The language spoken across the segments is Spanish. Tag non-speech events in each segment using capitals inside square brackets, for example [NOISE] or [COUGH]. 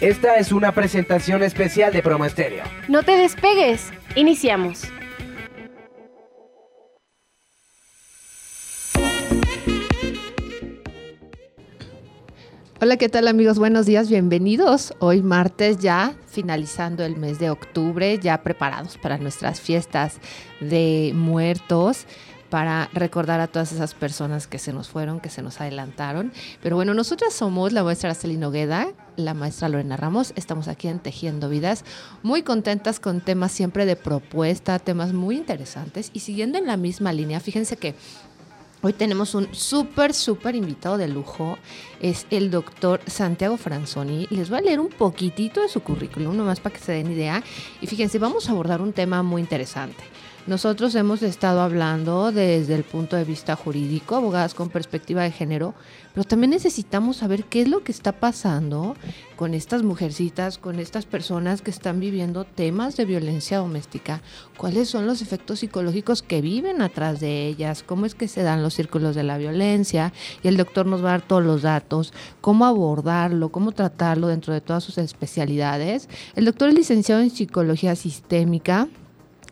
Esta es una presentación especial de Promo Estéreo. No te despegues. Iniciamos. Hola, ¿qué tal amigos? Buenos días, bienvenidos. Hoy martes ya, finalizando el mes de octubre, ya preparados para nuestras fiestas de muertos para recordar a todas esas personas que se nos fueron, que se nos adelantaron. Pero bueno, nosotras somos la maestra Araceli Nogueda, la maestra Lorena Ramos, estamos aquí en Tejiendo Vidas, muy contentas con temas siempre de propuesta, temas muy interesantes y siguiendo en la misma línea, fíjense que Hoy tenemos un súper, súper invitado de lujo. Es el doctor Santiago Franzoni. Les voy a leer un poquitito de su currículum, nomás para que se den idea. Y fíjense, vamos a abordar un tema muy interesante. Nosotros hemos estado hablando desde el punto de vista jurídico, abogadas con perspectiva de género, pero también necesitamos saber qué es lo que está pasando con estas mujercitas, con estas personas que están viviendo temas de violencia doméstica, cuáles son los efectos psicológicos que viven atrás de ellas, cómo es que se dan los círculos de la violencia, y el doctor nos va a dar todos los datos, cómo abordarlo, cómo tratarlo dentro de todas sus especialidades. El doctor es licenciado en psicología sistémica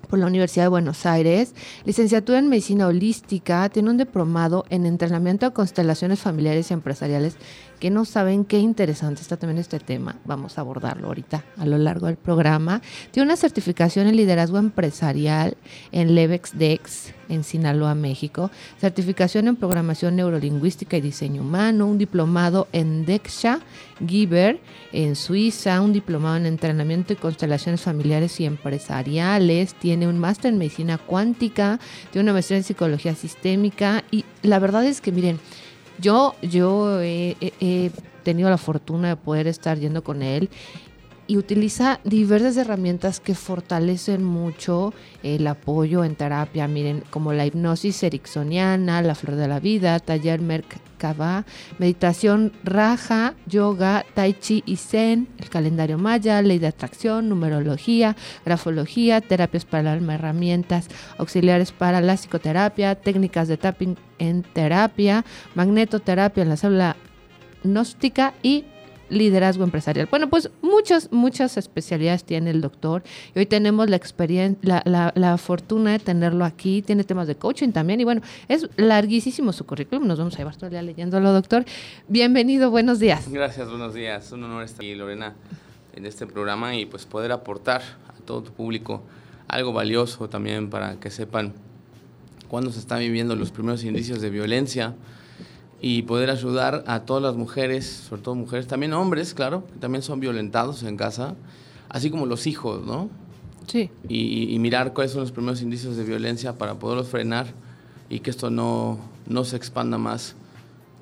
por la Universidad de Buenos Aires, licenciatura en Medicina Holística, tiene un diplomado en entrenamiento de constelaciones familiares y empresariales que no saben qué interesante está también este tema. Vamos a abordarlo ahorita a lo largo del programa. Tiene una certificación en liderazgo empresarial en Levex Dex en Sinaloa, México. Certificación en programación neurolingüística y diseño humano. Un diplomado en Dexia Giver en Suiza. Un diplomado en entrenamiento y constelaciones familiares y empresariales. Tiene un máster en medicina cuántica. Tiene una maestría en psicología sistémica. Y la verdad es que, miren, yo, yo he, tenido la fortuna de poder estar yendo con él y utiliza diversas herramientas que fortalecen mucho el apoyo en terapia, miren, como la hipnosis ericksoniana, la flor de la vida, taller Merkaba, meditación raja, yoga, tai chi y zen, el calendario maya, ley de atracción, numerología, grafología, terapias para el alma, herramientas auxiliares para la psicoterapia, técnicas de tapping en terapia, magnetoterapia en la célula gnóstica y liderazgo empresarial. Bueno, pues muchas, muchas especialidades tiene el doctor. Y hoy tenemos la experiencia, la, la, fortuna de tenerlo aquí. Tiene temas de coaching también. Y bueno, es larguísimo su currículum. Nos vamos a llevar todo el día leyéndolo, doctor. Bienvenido, buenos días. Gracias, buenos días. Un honor estar aquí, Lorena, en este programa y pues poder aportar a todo tu público algo valioso también para que sepan cuándo se están viviendo los primeros indicios de violencia y poder ayudar a todas las mujeres, sobre todo mujeres, también hombres, claro, que también son violentados en casa, así como los hijos, ¿no? Sí. Y, mirar cuáles son los primeros indicios de violencia para poderlos frenar y que esto no, no se expanda más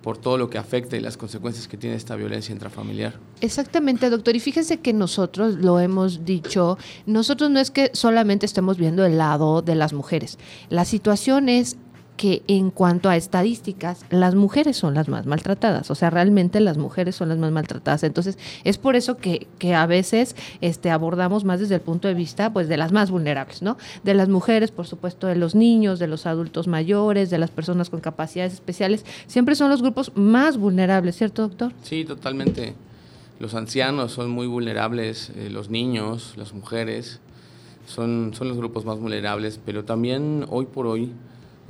por todo lo que afecta y las consecuencias que tiene esta violencia intrafamiliar. Exactamente, doctor. Y fíjense que nosotros lo hemos dicho, nosotros no es que solamente estemos viendo el lado de las mujeres. La situación es que en cuanto a estadísticas, las mujeres son las más maltratadas, o sea, realmente las mujeres son las más maltratadas. Entonces, es por eso que, que, a veces este, abordamos más desde el punto de vista pues, de las más vulnerables, ¿no? De las mujeres, por supuesto, de los niños, de los adultos mayores, de las personas con capacidades especiales, siempre son los grupos más vulnerables, ¿cierto, doctor? Sí, totalmente. Los ancianos son muy vulnerables, eh, los niños, las mujeres, son, son los grupos más vulnerables, pero también hoy por hoy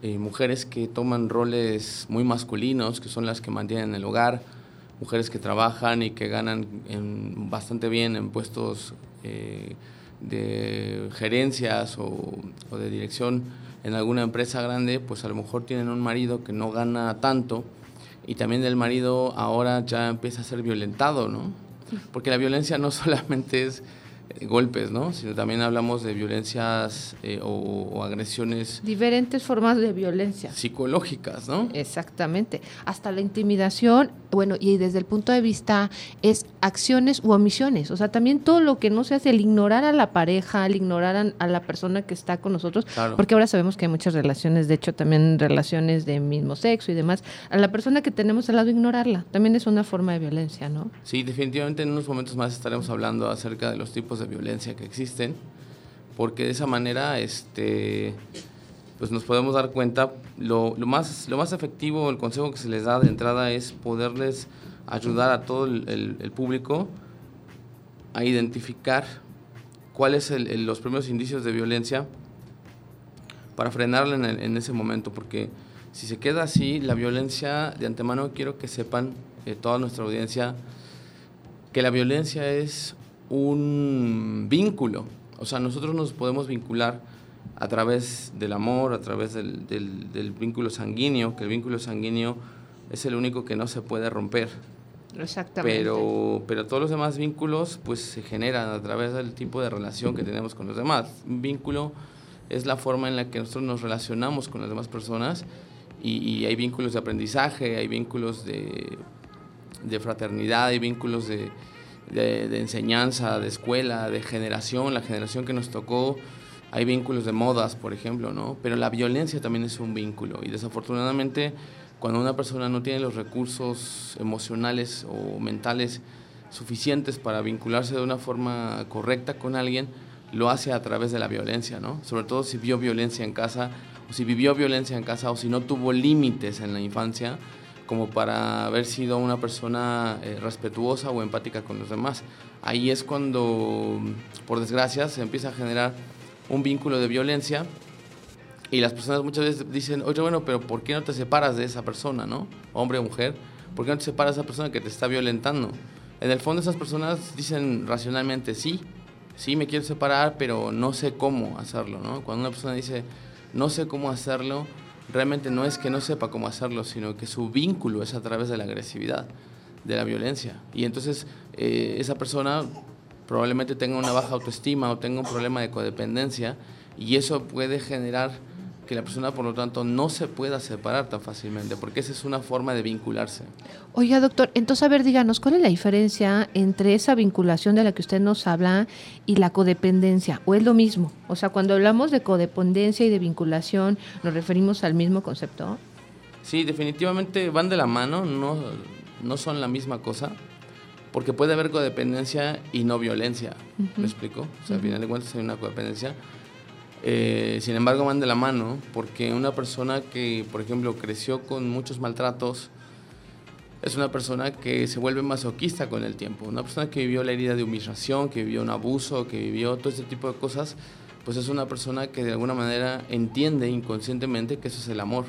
eh, mujeres que toman roles muy masculinos, que son las que mantienen el hogar, mujeres que trabajan y que ganan bastante bien en puestos eh, de gerencias o, o, de dirección en alguna empresa grande, pues a lo mejor tienen un marido que no gana tanto y también el marido ahora ya empieza a ser violentado, ¿no? Porque la violencia no [LAUGHS] solamente es golpes, ¿no? Sino también hablamos de violencias eh, o, agresiones. Diferentes formas de violencia. Psicológicas, ¿no? Exactamente. Hasta la intimidación, bueno, y desde el punto de vista es acciones u omisiones. O sea, también todo lo que no se hace, el ignorar a la pareja, el ignorar a, la persona que está con nosotros, porque ahora sabemos que hay muchas relaciones, de hecho también relaciones de mismo sexo y demás, a la persona que tenemos al lado ignorarla, también es una forma de violencia, ¿no? Sí, definitivamente en unos momentos más estaremos hablando acerca de los tipos de violencia que existen, porque de esa manera este, pues nos podemos dar cuenta, lo, más, lo más efectivo, el consejo que se les da de entrada es poderles ayudar a todo el, el, público a identificar cuáles son los primeros indicios de violencia para frenarla en, en, ese momento, porque si se queda así, la violencia de antemano quiero que sepan eh, toda nuestra audiencia que la violencia es un vínculo, o sea, nosotros nos podemos vincular a través del amor, a través del, del, vínculo sanguíneo, que el vínculo sanguíneo es el único que no se puede romper. Exactamente. Pero, pero todos los demás vínculos pues se generan a través del tipo de relación que tenemos con los demás. Un vínculo es la forma en la que nosotros nos relacionamos con las demás personas y, hay vínculos de aprendizaje, hay vínculos de, de fraternidad, hay vínculos de, de, enseñanza, de escuela, de generación, la generación que nos tocó. Hay vínculos de modas, por ejemplo, ¿no? Pero la violencia también es un vínculo y desafortunadamente cuando una persona no tiene los recursos emocionales o mentales suficientes para vincularse de una forma correcta con alguien, lo hace a través de la violencia, ¿no? Sobre todo si vio violencia en casa, o si vivió violencia en casa, o si no tuvo límites en la infancia, como para haber sido una persona eh, respetuosa o empática con los demás. Ahí es cuando, por desgracia, se empieza a generar un vínculo de violencia y las personas muchas veces dicen, oye, bueno, pero ¿por qué no te separas de esa persona, no? Hombre o mujer, ¿por qué no te separas de esa persona que te está violentando? En el fondo esas personas dicen racionalmente, sí, sí me quiero separar, pero no sé cómo hacerlo, ¿no? Cuando una persona dice, no sé cómo hacerlo, realmente no es que no sepa cómo hacerlo, sino que su vínculo es a través de la agresividad, de la violencia. Y entonces eh, esa persona probablemente tenga una baja autoestima o tenga un problema de codependencia y eso puede generar que la persona, por lo tanto, no se pueda separar tan fácilmente, porque esa es una forma de vincularse. Oiga, doctor, entonces, a ver, díganos, ¿cuál es la diferencia entre esa vinculación de la que usted nos habla y la codependencia? ¿O es lo mismo? O sea, cuando hablamos de codependencia y de vinculación, ¿nos referimos al mismo concepto? Sí, definitivamente van de la mano, no, no son la misma cosa, porque puede haber codependencia y no violencia, ¿me explico? O sea, al final de cuentas hay una codependencia eh, sin embargo, van de la mano porque una persona que, por ejemplo, creció con muchos maltratos, es una persona que se vuelve masoquista con el tiempo. Una persona que vivió la herida de humillación, que vivió un abuso, que vivió todo este tipo de cosas, pues es una persona que de alguna manera entiende inconscientemente que eso es el amor.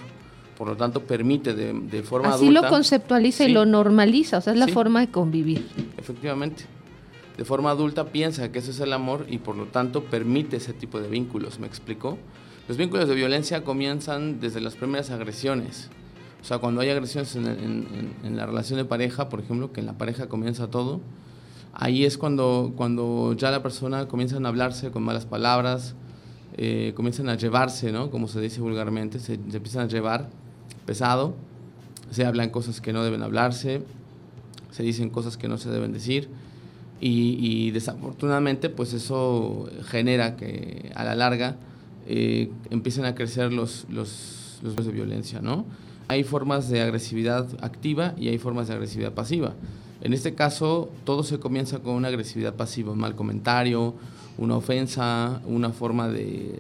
Por lo tanto, permite de, de forma Así lo conceptualiza y lo normaliza, o sea, es la forma de convivir. Efectivamente de forma adulta piensa que eso es el amor y por lo tanto permite ese tipo de vínculos, ¿me explico? Los vínculos de violencia comienzan desde las primeras agresiones. O sea, cuando hay agresiones en, la relación de pareja, por ejemplo, que en la pareja comienza todo, ahí es cuando, cuando ya la persona comienzan a hablarse con malas palabras, eh, comienzan a llevarse, ¿no? Como se dice vulgarmente, se, se empiezan a llevar pesado, se hablan cosas que no deben hablarse, se dicen cosas que no se deben decir y, desafortunadamente pues eso genera que a la larga eh, empiecen a crecer los, los, los de violencia, ¿no? Hay formas de agresividad activa y hay formas de agresividad pasiva. En este caso, todo se comienza con una agresividad pasiva, un mal comentario, una ofensa, una forma de,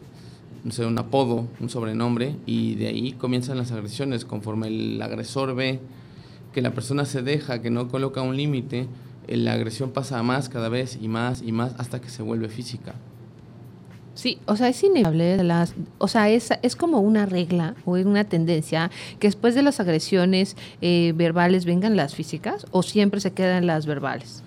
no sé, un apodo, un sobrenombre, y de ahí comienzan las agresiones. Conforme el agresor ve que la persona se deja, que no coloca un límite, la agresión pasa a más cada vez y más y más hasta que se vuelve física. Sí, o sea, es inevitable, las, o sea, es, es como una regla o es una tendencia que después de las agresiones eh, verbales vengan las físicas o siempre se quedan las verbales.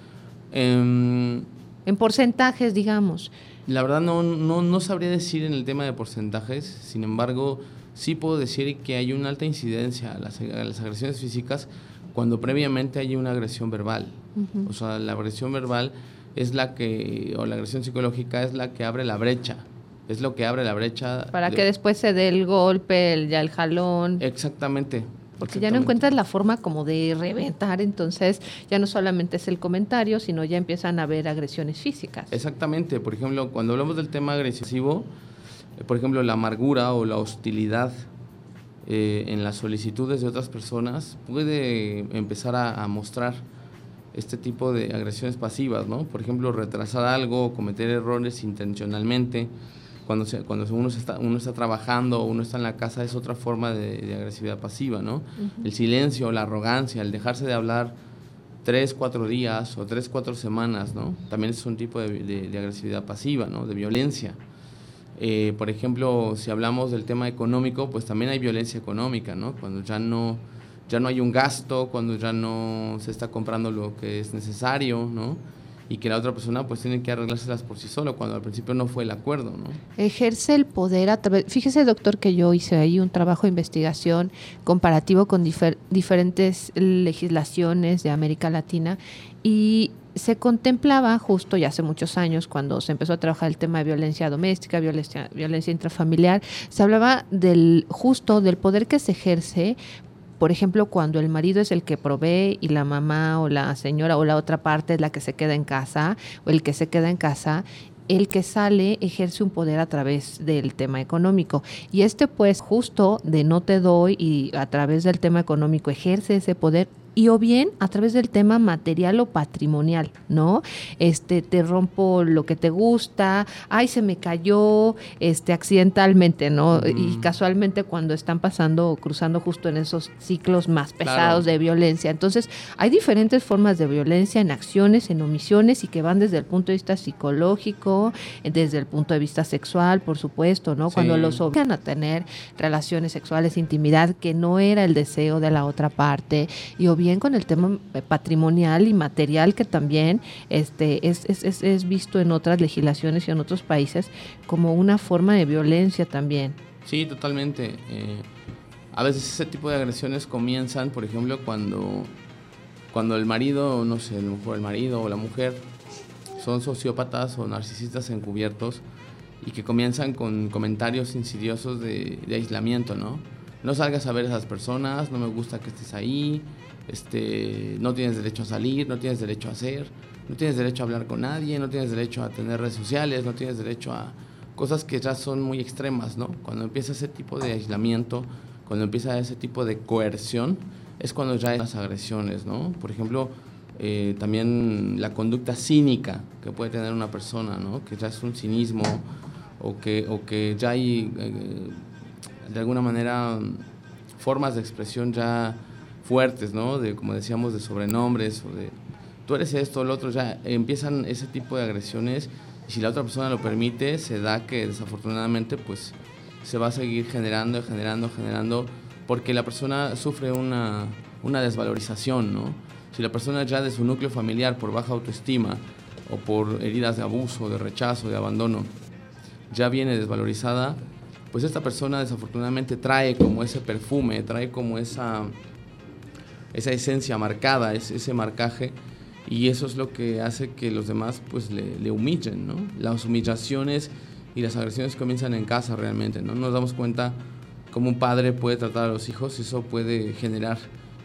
Em, en porcentajes, digamos. La verdad no, no, no sabría decir en el tema de porcentajes, sin embargo, sí puedo decir que hay una alta incidencia a las, a las agresiones físicas cuando previamente hay una agresión verbal. O sea, la agresión verbal es la que, o la agresión psicológica es la que abre la brecha. Es lo que abre la brecha. Para que después se dé el golpe, el, ya el jalón. Exactamente. Porque ya no encuentras la forma como de reventar, entonces ya no solamente es el comentario, sino ya empiezan a haber agresiones físicas. Exactamente. Por ejemplo, cuando hablamos del tema agresivo, eh, por ejemplo, la amargura o la hostilidad eh, en las solicitudes de otras personas puede empezar a, mostrar este tipo de agresiones pasivas, ¿no? Por ejemplo, retrasar algo cometer errores intencionalmente. Cuando, se, cuando uno, está, uno está trabajando o uno está en la casa es otra forma de, agresividad pasiva, ¿no? El silencio, la arrogancia, el dejarse de hablar tres, cuatro días o tres, cuatro semanas, ¿no? También es un tipo de, agresividad pasiva, ¿no? De violencia. Eh, por ejemplo, si hablamos del tema económico, pues también hay violencia económica, ¿no? Cuando ya no, ya no hay un gasto, cuando ya no se está comprando lo que es necesario, ¿no? y que la otra persona pues tiene que arreglárselas por sí solo, cuando al principio no fue el acuerdo, ¿no? Ejerce el poder a través, fíjese doctor que yo hice ahí un trabajo de investigación comparativo con diferentes legislaciones de América Latina y se contemplaba justo ya hace muchos años cuando se empezó a trabajar el tema de violencia doméstica, violencia, violencia intrafamiliar, se hablaba del justo del poder que se ejerce por ejemplo, cuando el marido es el que provee y la mamá o la señora o la otra parte es la que se queda en casa o el que se queda en casa, el que sale ejerce un poder a través del tema económico. Y este pues justo de no te doy y a través del tema económico ejerce ese poder y o bien a través del tema material o patrimonial, ¿no? Este, te rompo lo que te gusta, ay, se me cayó, este, accidentalmente, ¿no? Y casualmente cuando están pasando o cruzando justo en esos ciclos más pesados de violencia. Entonces, hay diferentes formas de violencia en acciones, en omisiones y que van desde el punto de vista psicológico, desde el punto de vista sexual, por supuesto, ¿no? Cuando los obligan a tener relaciones sexuales, intimidad, que no era el deseo de la otra parte, y o bien con el tema eh, patrimonial y material que también este, es, es, es, visto en otras legislaciones y en otros países como una forma de violencia también. Sí, totalmente. Eh, a veces ese tipo de agresiones comienzan, por ejemplo, cuando, cuando el marido, no sé, el marido o la mujer son sociópatas o narcisistas encubiertos y que comienzan con comentarios insidiosos de, de aislamiento, ¿no? No salgas a ver a esas personas, no me gusta que estés ahí, este, no tienes derecho a salir, no tienes derecho a hacer, no tienes derecho a hablar con nadie, no tienes derecho a tener redes sociales, no tienes derecho a cosas que ya son muy extremas, ¿no? Cuando empieza ese tipo de aislamiento, cuando empieza ese tipo de coerción, es cuando ya hay las agresiones, ¿no? Por ejemplo, eh, también la conducta cínica que puede tener una persona, ¿no? Que ya es un cinismo o que, o que ya hay, eh, de alguna manera, formas de expresión ya fuertes, ¿no? De, como decíamos, de sobrenombres o de tú eres esto, lo otro, ya empiezan ese tipo de agresiones y si la otra persona lo permite, se da que desafortunadamente pues se va a seguir generando, generando, generando, porque la persona sufre una, una desvalorización, ¿no? Si la persona ya de su núcleo familiar por baja autoestima o por heridas de abuso, de rechazo, de abandono, ya viene desvalorizada, pues esta persona desafortunadamente trae como ese perfume, trae como esa esa esencia marcada, ese marcaje, y eso es lo que hace que los demás pues le, humillen, ¿no? Las humillaciones y las agresiones comienzan en casa realmente, ¿no? Nos damos cuenta cómo un padre puede tratar a los hijos y eso puede generar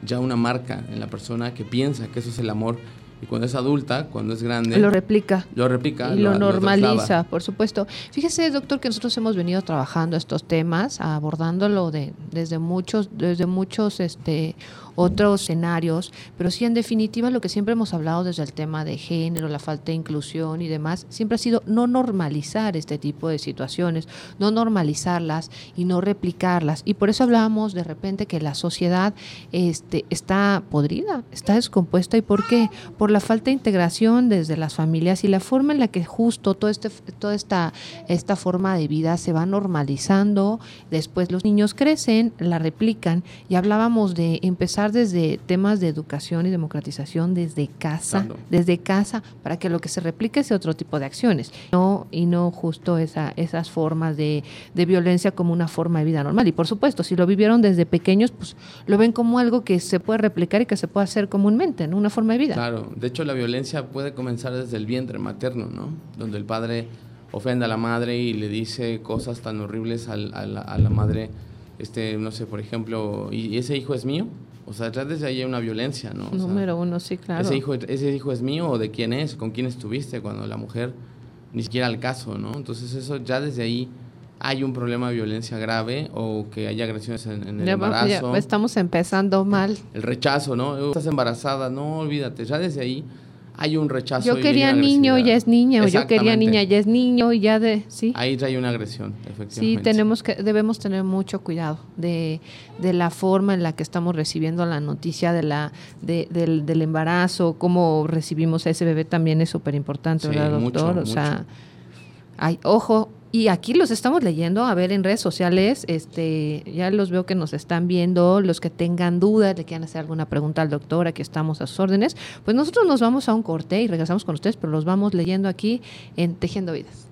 ya una marca en la persona que piensa que eso es el amor y cuando es adulta, cuando es grande... Lo replica. Lo replica. Y lo, normaliza, por supuesto. Fíjese, doctor, que nosotros hemos venido trabajando estos temas, abordándolo de, desde muchos, desde muchos este, otros escenarios, pero sí en definitiva lo que siempre hemos hablado desde el tema de género, la falta de inclusión y demás, siempre ha sido no normalizar este tipo de situaciones, no normalizarlas y no replicarlas. Y por eso hablábamos de repente que la sociedad este, está podrida, está descompuesta. ¿Y por qué? Por la falta de integración desde las familias y la forma en la que justo todo este, toda esta, esta forma de vida se va normalizando. Después los niños crecen, la replican y hablábamos de empezar desde temas de educación y democratización desde casa, desde casa, para que lo que se replique sea otro tipo de acciones, no y no justo esa, esas formas de, de violencia como una forma de vida normal. Y por supuesto, si lo vivieron desde pequeños, pues lo ven como algo que se puede replicar y que se puede hacer comúnmente, ¿no? Una forma de vida. Claro, de hecho la violencia puede comenzar desde el vientre materno, ¿no? Donde el padre ofende a la madre y le dice cosas tan horribles a, la, a la madre, este, no sé, por ejemplo, ¿y ese hijo es mío? O sea, ya desde ahí hay una violencia, ¿no? Número uno, sí, claro. Ese hijo, ese hijo es mío o de quién es, con quién estuviste cuando la mujer ni siquiera al caso, ¿no? Entonces eso ya desde ahí hay un problema de violencia grave o que hay agresiones en, el embarazo. Ya estamos empezando mal. El rechazo, ¿no? Estás embarazada, no olvídate. Ya desde ahí hay un rechazo. Yo quería niño, ya es niña, o yo quería niña, ya es niño, y ya de, sí. Ahí hay una agresión, efectivamente. Sí, tenemos que, debemos tener mucho cuidado de, de la forma en la que estamos recibiendo la noticia de la, de- del, del embarazo, cómo recibimos a ese bebé también es súper importante, Sí, ¿verdad, mucho, doctor? o sea, hay, ojo, y aquí los estamos leyendo, a ver, en redes sociales, este, ya los veo que nos están viendo, los que tengan dudas, le quieran hacer alguna pregunta al doctor, aquí estamos a sus órdenes, pues nosotros nos vamos a un corte y regresamos con ustedes, pero los vamos leyendo aquí en Tejiendo Vidas.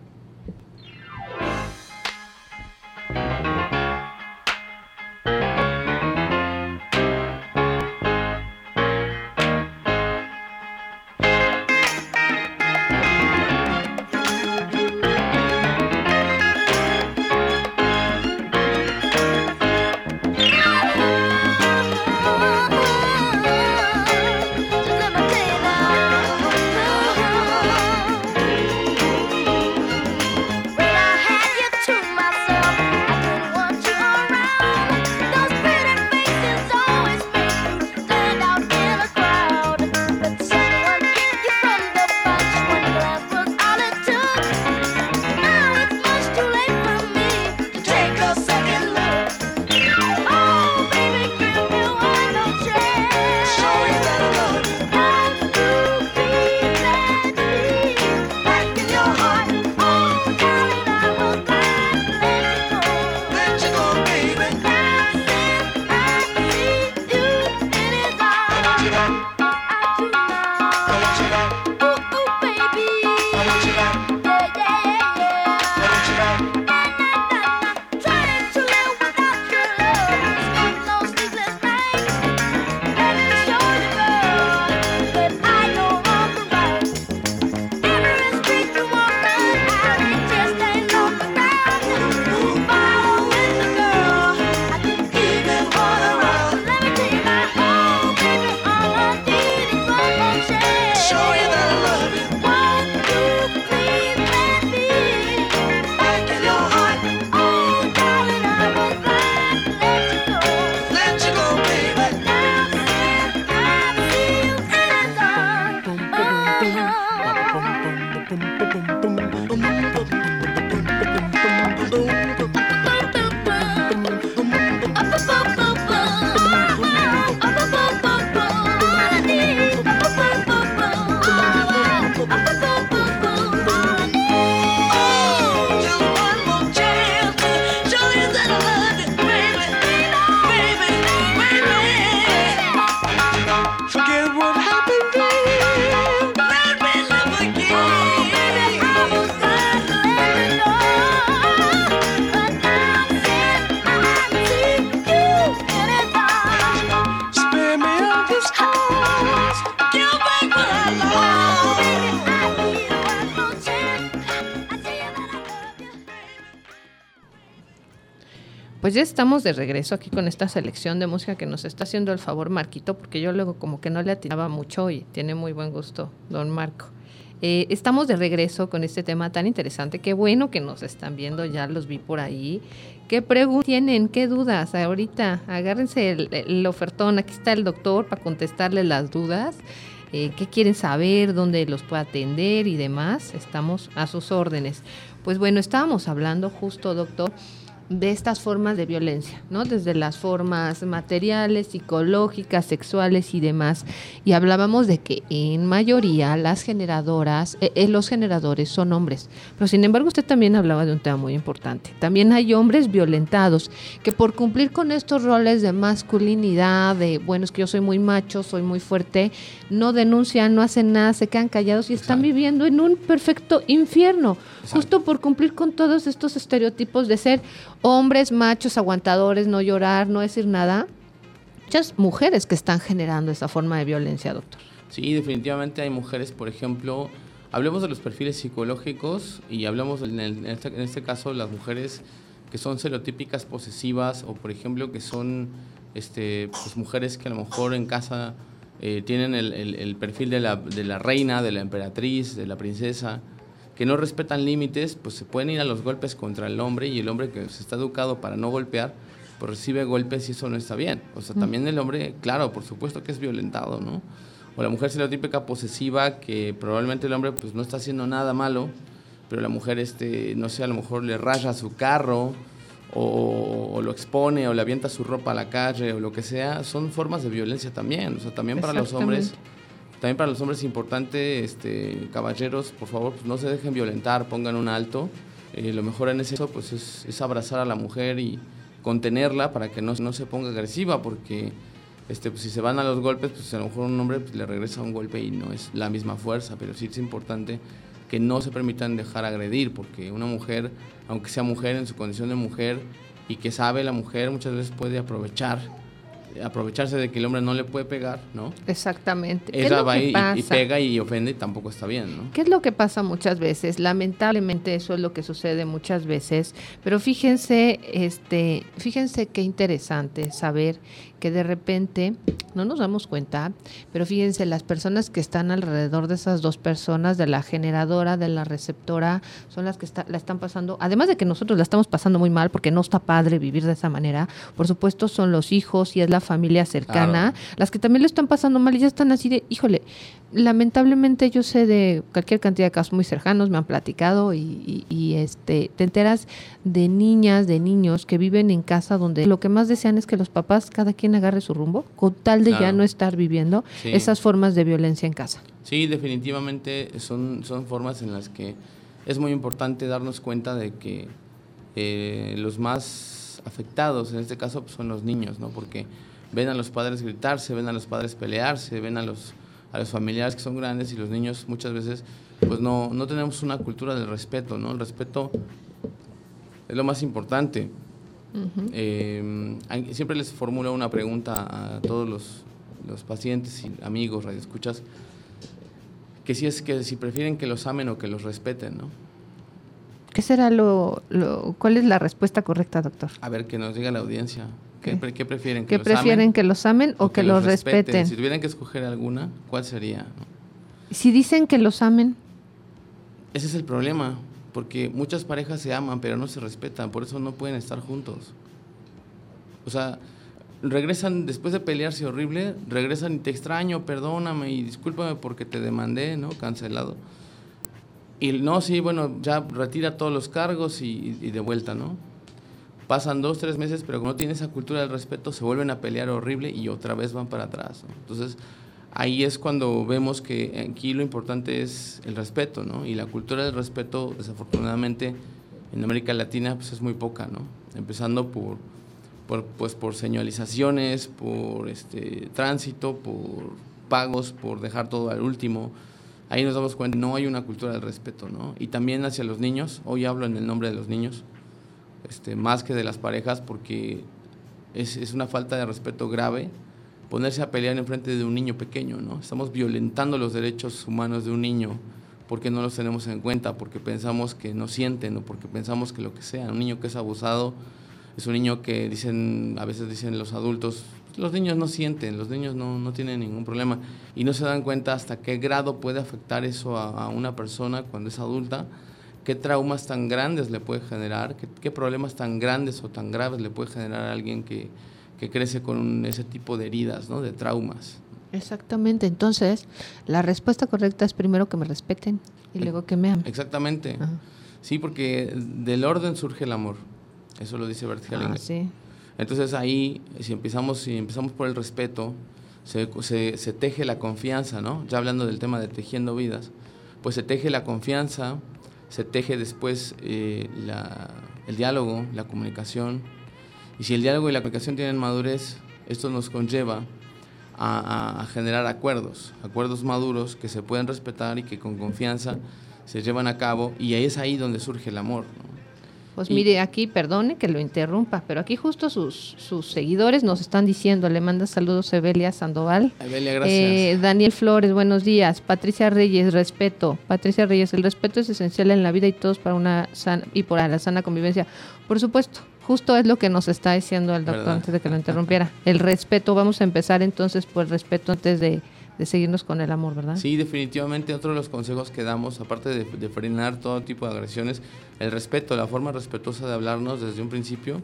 Estamos de regreso aquí con esta selección de música que nos está haciendo el favor Marquito, porque yo luego como que no le atinaba mucho y tiene muy buen gusto don Marco. Eh, estamos de regreso con este tema tan interesante. Qué bueno que nos están viendo, ya los vi por ahí. ¿Qué preguntas tienen? ¿Qué dudas? Ahorita agárrense el, ofertón, aquí está el doctor para contestarles las dudas. Eh, ¿Qué quieren saber? ¿Dónde los puede atender y demás? Estamos a sus órdenes. Pues bueno, estábamos hablando justo, doctor, de estas formas de violencia, ¿no? Desde las formas materiales, psicológicas, sexuales y demás. Y hablábamos de que en mayoría las generadoras, eh, eh, los generadores son hombres. Pero sin embargo usted también hablaba de un tema muy importante. También hay hombres violentados que por cumplir con estos roles de masculinidad, de, bueno, es que yo soy muy macho, soy muy fuerte, no denuncian, no hacen nada, se quedan callados y están Exacto. viviendo en un perfecto infierno, Exacto. justo por cumplir con todos estos estereotipos de ser hombres machos, aguantadores, no llorar, no decir nada. Muchas mujeres que están generando esa forma de violencia, doctor. Sí, definitivamente hay mujeres, por ejemplo, hablemos de los perfiles psicológicos y hablamos en, este, en este caso las mujeres que son serotípicas posesivas o por ejemplo que son este, pues, mujeres que a lo mejor en casa eh, tienen el, el- el perfil de la, de la reina, de la emperatriz, de la princesa, que no respetan límites, pues se pueden ir a los golpes contra el hombre y el hombre que se está educado para no golpear, pues recibe golpes y eso no está bien. O sea, también el hombre, claro, por supuesto que es violentado, ¿no? O la mujer estereotípica posesiva que probablemente el hombre pues no está haciendo nada malo, pero la mujer, este, no sé, a lo mejor le raya su carro o, o lo expone o le avienta su ropa a la calle o lo que sea, son formas de violencia también. O sea, también para los hombres, también para los hombres es importante, este, caballeros, por favor, pues no se dejen violentar, pongan un alto. Eh, lo mejor en ese caso pues es, es abrazar a la mujer y contenerla para que no, no se ponga agresiva, porque este, pues, si se van a los golpes, pues a lo mejor un hombre pues, le regresa un golpe y no es la misma fuerza, pero sí es importante que no se permitan dejar agredir, porque una mujer, aunque sea mujer en su condición de mujer y que sabe la mujer, muchas veces puede aprovechar, aprovecharse de que el hombre no le puede pegar, ¿no? Exactamente. ¿Qué es Ella va y, y pega y ofende y tampoco está bien, ¿no? ¿Qué es lo que pasa muchas veces? Lamentablemente eso es lo que sucede muchas veces, pero fíjense, este, fíjense qué interesante saber que de repente no nos damos cuenta, pero fíjense las personas que están alrededor de esas dos personas, de la generadora, de la receptora, son las que está- la están pasando, además de que nosotros la estamos pasando muy mal porque no está padre vivir de esa manera, por supuesto son los hijos y es la familia cercana, las que también lo están pasando mal y ya están así de, híjole, lamentablemente yo sé de cualquier cantidad de casos muy cercanos, me han platicado y, y- y, este te enteras de niñas, de niños que viven en casa donde lo que más desean es que los papás cada quien agarre su rumbo, con tal de ya no estar viviendo Sí. esas formas de violencia en casa. Sí, definitivamente son, son formas en las que es muy importante darnos cuenta de que eh, los más afectados en este caso pues, son los niños, ¿no? Porque ven a los padres gritarse, ven a los padres pelearse, ven a los, a los familiares que son grandes y los niños muchas veces pues no, no tenemos una cultura del respeto, ¿no? El respeto es lo más importante. Eh, siempre les formulo una pregunta a todos los, los pacientes y amigos, radioescuchas, que si es que si prefieren que los amen o que los respeten, ¿no? ¿Qué será lo, lo cuál es la respuesta correcta, doctor? A ver, que nos diga la audiencia. ¿Qué, ¿Qué? pre- qué prefieren? ¿Que los prefieren amen que los amen o, que, los respeten? Si tuvieran que escoger alguna, ¿cuál sería? Si dicen que los amen, Ese es el problema, porque muchas parejas se aman, pero no se respetan, por eso no pueden estar juntos. O sea, regresan después de pelearse horrible, regresan y te extraño, perdóname y discúlpame porque te demandé, ¿no? Cancelado. Y no, sí, bueno, ya retira todos los cargos y, y de vuelta, ¿no? Pasan dos, tres meses, pero como no tiene esa cultura del respeto, se vuelven a pelear horrible y otra vez van para atrás. Entonces, ahí es cuando vemos que aquí lo importante es el respeto, ¿no? Y la cultura del respeto, desafortunadamente, en América Latina, pues es muy poca, ¿no? Empezando por, por, pues, por señalizaciones, por este, tránsito, por pagos, por dejar todo al último. Ahí nos damos cuenta, no hay una cultura del respeto, ¿no? Y también hacia los niños, hoy hablo en el nombre de los niños, este, más que de las parejas, porque es, es una falta de respeto grave ponerse a pelear en frente de un niño pequeño, ¿no? Estamos violentando los derechos humanos de un niño porque no los tenemos en cuenta, porque pensamos que no sienten o porque pensamos que lo que sea. Un niño que es abusado es un niño que dicen, a veces dicen los adultos, los niños no sienten, los niños no, no tienen ningún problema y no se dan cuenta hasta qué grado puede afectar eso a, a una persona cuando es adulta, qué traumas tan grandes le puede generar, qué, qué problemas tan grandes o tan graves le puede generar a alguien que, que crece con un- ese tipo de heridas, ¿no? de traumas. exactamente. Entonces, la respuesta correcta es primero que me respeten y luego que me amen. Exactamente. Ajá. Sí, porque del orden surge el amor. Eso lo dice Bert Ah, sí. Entonces ahí, si empezamos, si empezamos por el respeto, se, se- se teje la confianza, ¿no? Ya hablando del tema de tejiendo vidas, pues se teje la confianza, se teje después eh, la- el diálogo, la comunicación. Y si el diálogo y la comunicación tienen madurez, esto nos conlleva a, generar acuerdos, acuerdos maduros que se pueden respetar y que con confianza se llevan a cabo. Y ahí es ahí donde surge el amor. Pues Y- mire, aquí, perdone que lo interrumpa, pero aquí justo sus, sus seguidores nos están diciendo, le manda saludos Evelia Sandoval. Evelia, gracias. Eh, Daniel Flores, buenos días. Patricia Reyes, respeto. Patricia Reyes, el respeto es esencial en la vida y todos para una sana y para la sana convivencia. Por supuesto, justo es lo que nos está diciendo el doctor ¿Verdad? antes de que lo interrumpiera. El respeto, vamos a empezar entonces por el respeto antes de, de seguirnos con el amor, ¿verdad? Sí, definitivamente otro de los consejos que damos, aparte de, de frenar todo tipo de agresiones, el respeto, la forma respetuosa de hablarnos desde un principio,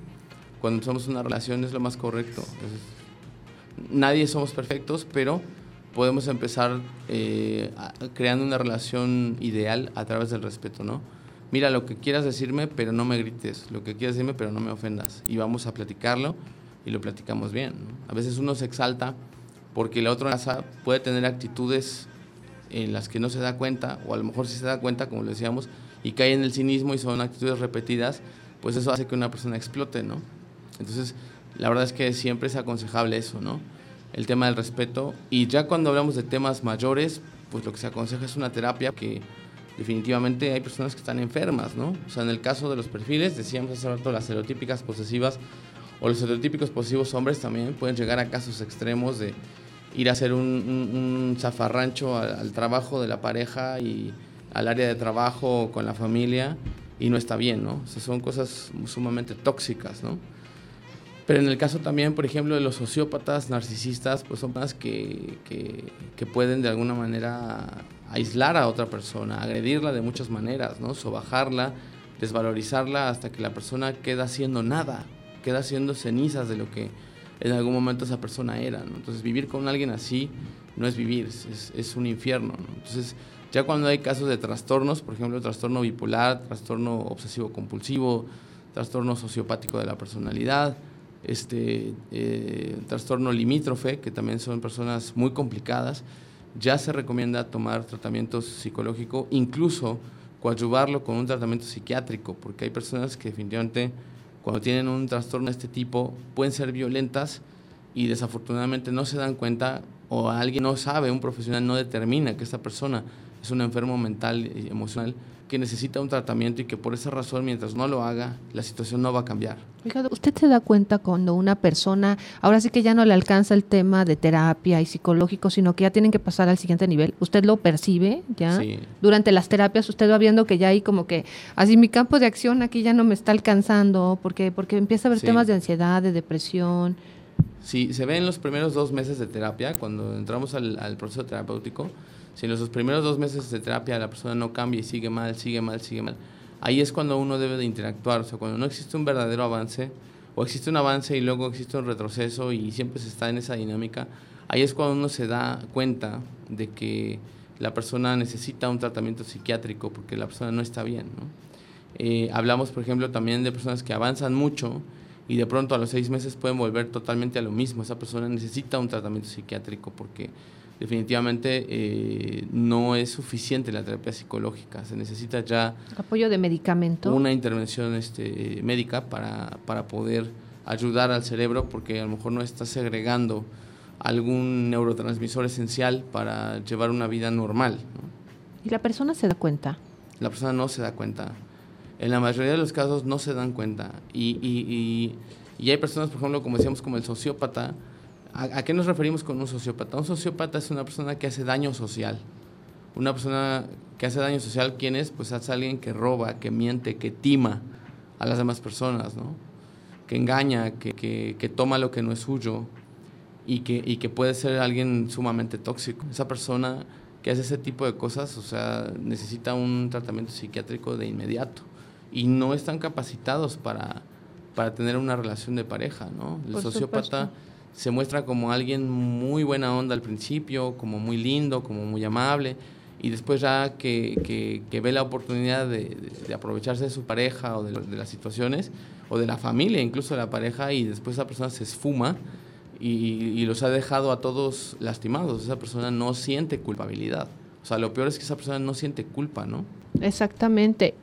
cuando somos una relación es lo más correcto. Es- nadie somos perfectos, pero podemos empezar eh, creando una relación ideal a través del respeto, ¿no? Mira, lo que quieras decirme, pero no me grites, lo que quieras decirme, pero no me ofendas. Y vamos a platicarlo y lo platicamos bien. ¿no? A veces uno se exalta porque la otra casa puede tener actitudes en las que no se da cuenta, o a lo mejor sí se da cuenta, como decíamos, y cae en el cinismo y son actitudes repetidas, pues eso hace que una persona explote, ¿no? Entonces, la verdad es que siempre es aconsejable eso, ¿no? El tema del respeto. Y ya cuando hablamos de temas mayores, pues lo que se aconseja es una terapia que definitivamente hay personas que están enfermas, ¿no? O sea, en el caso de los perfiles, decíamos hace rato, las estereotípicas posesivas o los estereotípicos posesivos hombres también pueden llegar a casos extremos de ir a hacer un, un- zafarrancho al, trabajo de la pareja y al área de trabajo con la familia y no está bien, ¿no? Son cosas sumamente tóxicas, ¿no? Pero en el caso también, por ejemplo, de los sociópatas narcisistas, pues son personas que, que, que pueden de alguna manera aislar a otra persona, agredirla de muchas maneras, ¿no? Sobajarla, desvalorizarla hasta que la persona queda haciendo nada, queda haciendo cenizas de lo que en algún momento esa persona era, ¿no? Entonces vivir con alguien así no es vivir, es, es- un infierno, ¿no? Entonces ya cuando hay casos de trastornos, por ejemplo, trastorno bipolar, trastorno obsesivo compulsivo, trastorno sociopático de la personalidad, este eh, trastorno limítrofe, que también son personas muy complicadas, ya se recomienda tomar tratamiento psicológico, incluso coadyuvarlo con un tratamiento psiquiátrico, porque hay personas que definitivamente cuando tienen un trastorno de este tipo pueden ser violentas y desafortunadamente no se dan cuenta o alguien no sabe, un profesional no determina que esta persona es un enfermo mental y emocional que necesita un tratamiento y que por esa razón mientras no lo haga la situación no va a cambiar. Oiga, ¿usted se da cuenta cuando una persona, ahora sí que ya no le alcanza el tema de terapia y psicológico, sino que ya tienen que pasar al siguiente nivel? ¿Usted lo percibe ya? Sí. Durante las terapias usted va viendo que ya hay como que, así mi campo de acción aquí ya no me está alcanzando, porque, porque empieza a haber Sí. temas de ansiedad, de depresión. Si se ve en los primeros dos meses de terapia, cuando entramos al, al proceso terapéutico, si en los primeros dos meses de terapia la persona no cambia y sigue mal, sigue mal, sigue mal, ahí es cuando uno debe de interactuar. O sea, cuando no existe un verdadero avance, o existe un avance y luego existe un retroceso y siempre se está en esa dinámica, ahí es cuando uno se da cuenta de que la persona necesita un tratamiento psiquiátrico porque la persona no está bien. Eh, hablamos, por ejemplo, también de personas que avanzan mucho y de pronto a los seis meses pueden volver totalmente a lo mismo. Esa persona necesita un tratamiento psiquiátrico porque definitivamente eh, no es suficiente la terapia psicológica. Se necesita ya Apoyo de medicamento. una intervención este, médica para, para poder ayudar al cerebro porque a lo mejor no está segregando algún neurotransmisor esencial para llevar una vida normal. ¿no? Y la persona se da cuenta. La persona no se da cuenta. En la mayoría de los casos no se dan cuenta. Y, y, y, y hay personas, por ejemplo, como decíamos, como el sociópata. ¿A, a qué nos referimos con un sociópata? Un sociópata es una persona que hace daño social. Una persona que hace daño social, ¿quién es? Pues es alguien que roba, que miente, que tima a las demás personas, ¿no? Que engaña, que, que, que toma lo que no es suyo y que, y que puede ser alguien sumamente tóxico. Esa persona que hace ese tipo de cosas, o sea, necesita un tratamiento psiquiátrico de inmediato y no están capacitados para, para tener una relación de pareja, ¿no? El Por sociópata supuesto. Se muestra como alguien muy buena onda al principio, como muy lindo, como muy amable, y después ya que, que- ve la oportunidad de, aprovecharse de su pareja o de las situaciones, o de la familia, incluso de la pareja, y después esa persona se esfuma y, y los ha dejado a todos lastimados. Esa persona no siente culpabilidad. O sea, lo peor es que esa persona no siente culpa, ¿no? Exactamente.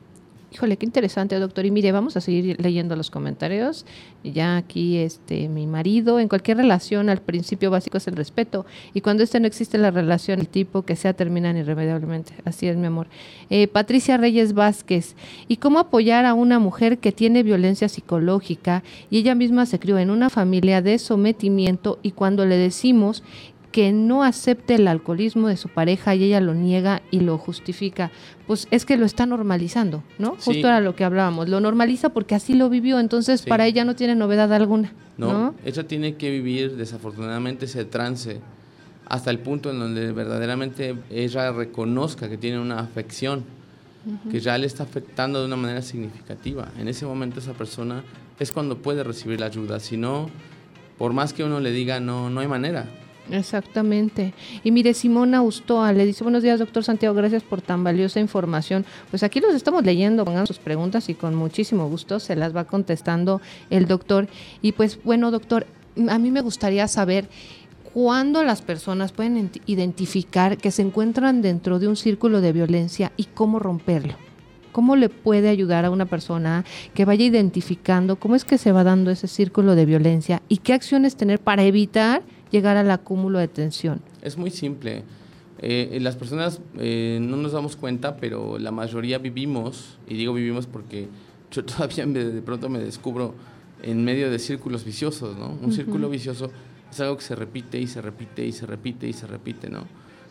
Híjole, qué interesante, doctor. Y mire, vamos a seguir leyendo los comentarios. Ya aquí, este, mi marido, en cualquier relación, al principio básico es el respeto. Y cuando este no existe la relación, el tipo que sea terminan irremediablemente. Así es, mi amor. Eh, Patricia Reyes Vázquez. ¿Y cómo apoyar a una mujer que tiene violencia psicológica y ella misma se crió en una familia de sometimiento y cuando le decimos que no acepte el alcoholismo de su pareja y ella lo niega y lo justifica, pues es que lo está normalizando, ¿no? Sí. Justo era lo que hablábamos, lo normaliza porque así lo vivió, entonces Sí. para ella no tiene novedad alguna, ¿no? ¿no? Ella tiene que vivir desafortunadamente ese trance hasta el punto en donde verdaderamente ella reconozca que tiene una afección, que ya le está afectando de una manera significativa. En ese momento esa persona es cuando puede recibir la ayuda, si no, por más que uno le diga no, no hay manera. Exactamente. Y mire, Simona Ustoa le dice, buenos días, doctor Santiago, gracias por tan valiosa información. Pues aquí los estamos leyendo, pongan sus preguntas y con muchísimo gusto se las va contestando el doctor. Y pues bueno, doctor, a mí me gustaría saber cuándo las personas pueden ent- identificar que se encuentran dentro de un círculo de violencia y cómo romperlo. ¿Cómo le puede ayudar a una persona que vaya identificando cómo es que se va dando ese círculo de violencia y qué acciones tener para evitar llegar al acúmulo de tensión? Es muy simple. Eh, las personas eh, no nos damos cuenta, pero la mayoría vivimos, y digo vivimos porque yo [LAUGHS] todavía me- de pronto me descubro en medio de círculos viciosos, ¿no? Un círculo vicioso es algo que se repite y se repite y se repite y se repite, ¿no?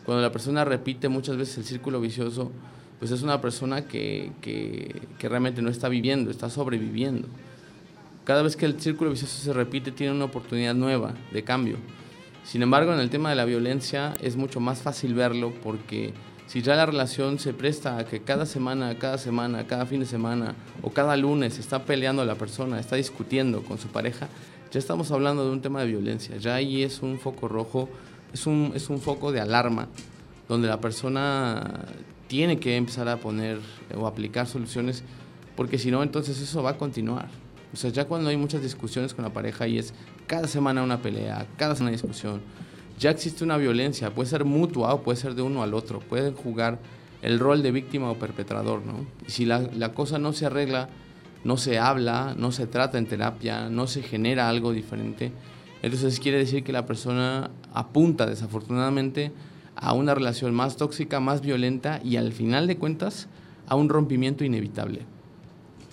Cuando la persona repite muchas veces el círculo vicioso, pues es una persona que, que, que realmente no está viviendo, está sobreviviendo. Cada vez que el círculo vicioso se repite, tiene una oportunidad nueva de cambio. Sin embargo, en el tema de la violencia es mucho más fácil verlo porque si ya la relación se presta a que cada semana, cada semana, cada fin de semana o cada lunes está peleando la persona, está discutiendo con su pareja, ya estamos hablando de un tema de violencia. Ya ahí es un foco rojo, es un, es un foco de alarma donde la persona tiene que empezar a poner o aplicar soluciones porque si no, entonces eso va a continuar. O sea, ya cuando hay muchas discusiones con la pareja y es cada semana una pelea, cada semana una discusión, ya existe una violencia, puede ser mutua o puede ser de uno al otro, pueden jugar el rol de víctima o perpetrador, ¿no? Y si la, la cosa no se arregla, no se habla, no se trata en terapia, no se genera algo diferente, entonces quiere decir que la persona apunta desafortunadamente a una relación más tóxica, más violenta y al final de cuentas a un rompimiento inevitable.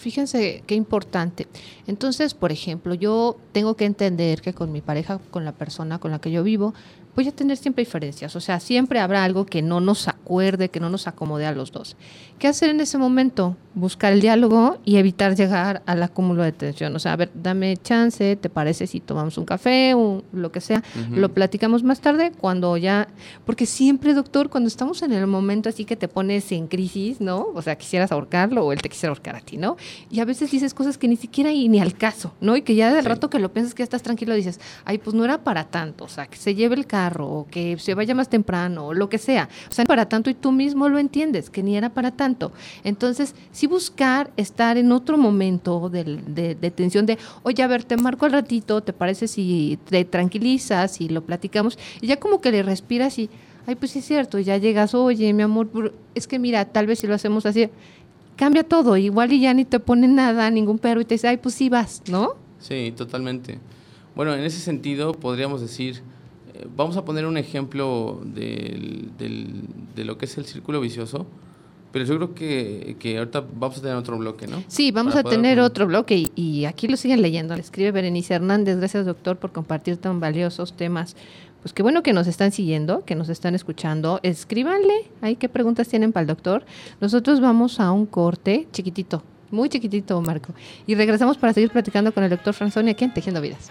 Fíjense qué importante. Entonces, por ejemplo, yo tengo que entender que con mi pareja, con la persona con la que yo vivo, voy a tener siempre diferencias. O sea, siempre habrá algo que no nos acuerde, que no nos acomode a los dos. ¿Qué hacer en ese momento? Buscar el diálogo y evitar llegar al acúmulo de tensión. O sea, a ver, dame chance, ¿te parece si tomamos un café o lo que sea? Lo platicamos más tarde cuando ya... Porque siempre, doctor, cuando estamos en el momento así que te pones en crisis, ¿no? O sea, quisieras ahorcarlo o él te quisiera ahorcar a ti, ¿no? Y a veces dices cosas que ni siquiera y ni al caso, ¿no? Y que ya del Sí. rato que lo piensas que ya estás tranquilo dices, ay, pues no era para tanto, o sea, que se lleve el o que se vaya más temprano o lo que sea. O sea, para tanto y tú mismo lo entiendes, que ni era para tanto. Entonces, sí buscar estar en otro momento del- de, de tensión de, oye, a ver, te marco al ratito, ¿te parece si te tranquilizas y lo platicamos? Y ya como que le respiras y, ay, pues sí es cierto, ya llegas, oye, mi amor, es que mira, tal vez si lo hacemos así, cambia todo, igual y ya ni te pone nada, ningún pero y te dice, ay, pues sí vas, ¿no? Sí, totalmente. Bueno, en ese sentido podríamos decir, vamos a poner un ejemplo del- del- de lo que es el círculo vicioso, pero yo creo que, que ahorita vamos a tener otro bloque, ¿no? Sí, vamos Para a poder- tener otro bloque y, y aquí lo siguen leyendo. Le escribe Berenice Hernández. Gracias, doctor, por compartir tan valiosos temas. Pues qué bueno que nos están siguiendo, que nos están escuchando. Escríbanle ahí qué preguntas tienen para el doctor. Nosotros vamos a un corte chiquitito, muy chiquitito, Marco. Y regresamos para seguir platicando con el doctor Franzoni aquí en Tejiendo Vidas.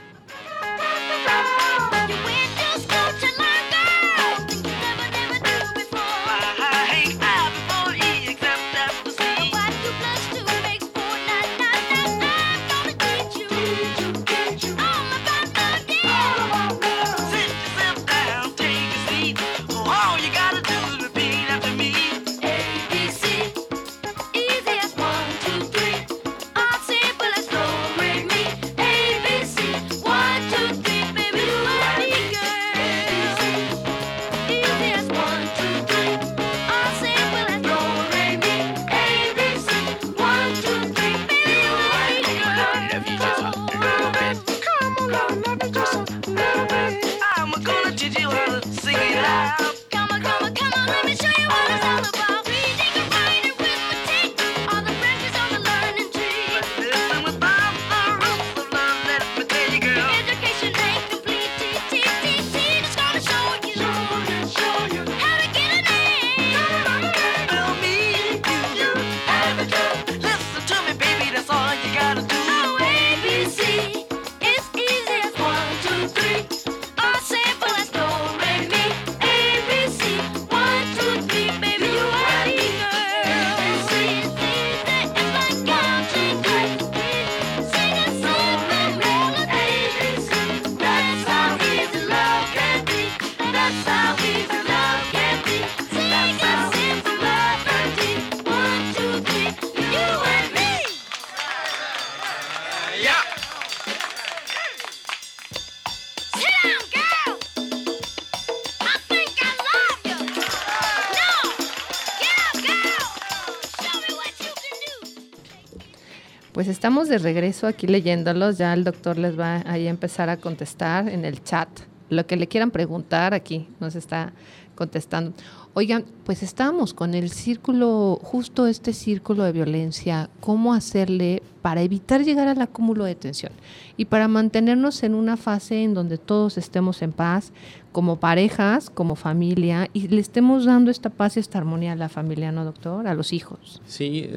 Pues estamos de regreso aquí leyéndolos. Ya el doctor les va a empezar a contestar en el chat. Lo que le quieran preguntar aquí nos está contestando. Oigan, pues estábamos con el círculo, justo este círculo de violencia, cómo hacerle para evitar llegar al acúmulo de tensión y para mantenernos en una fase en donde todos estemos en paz, como parejas, como familia, y le estemos dando esta paz y esta armonía a la familia, ¿no, doctor? A los hijos. Sí,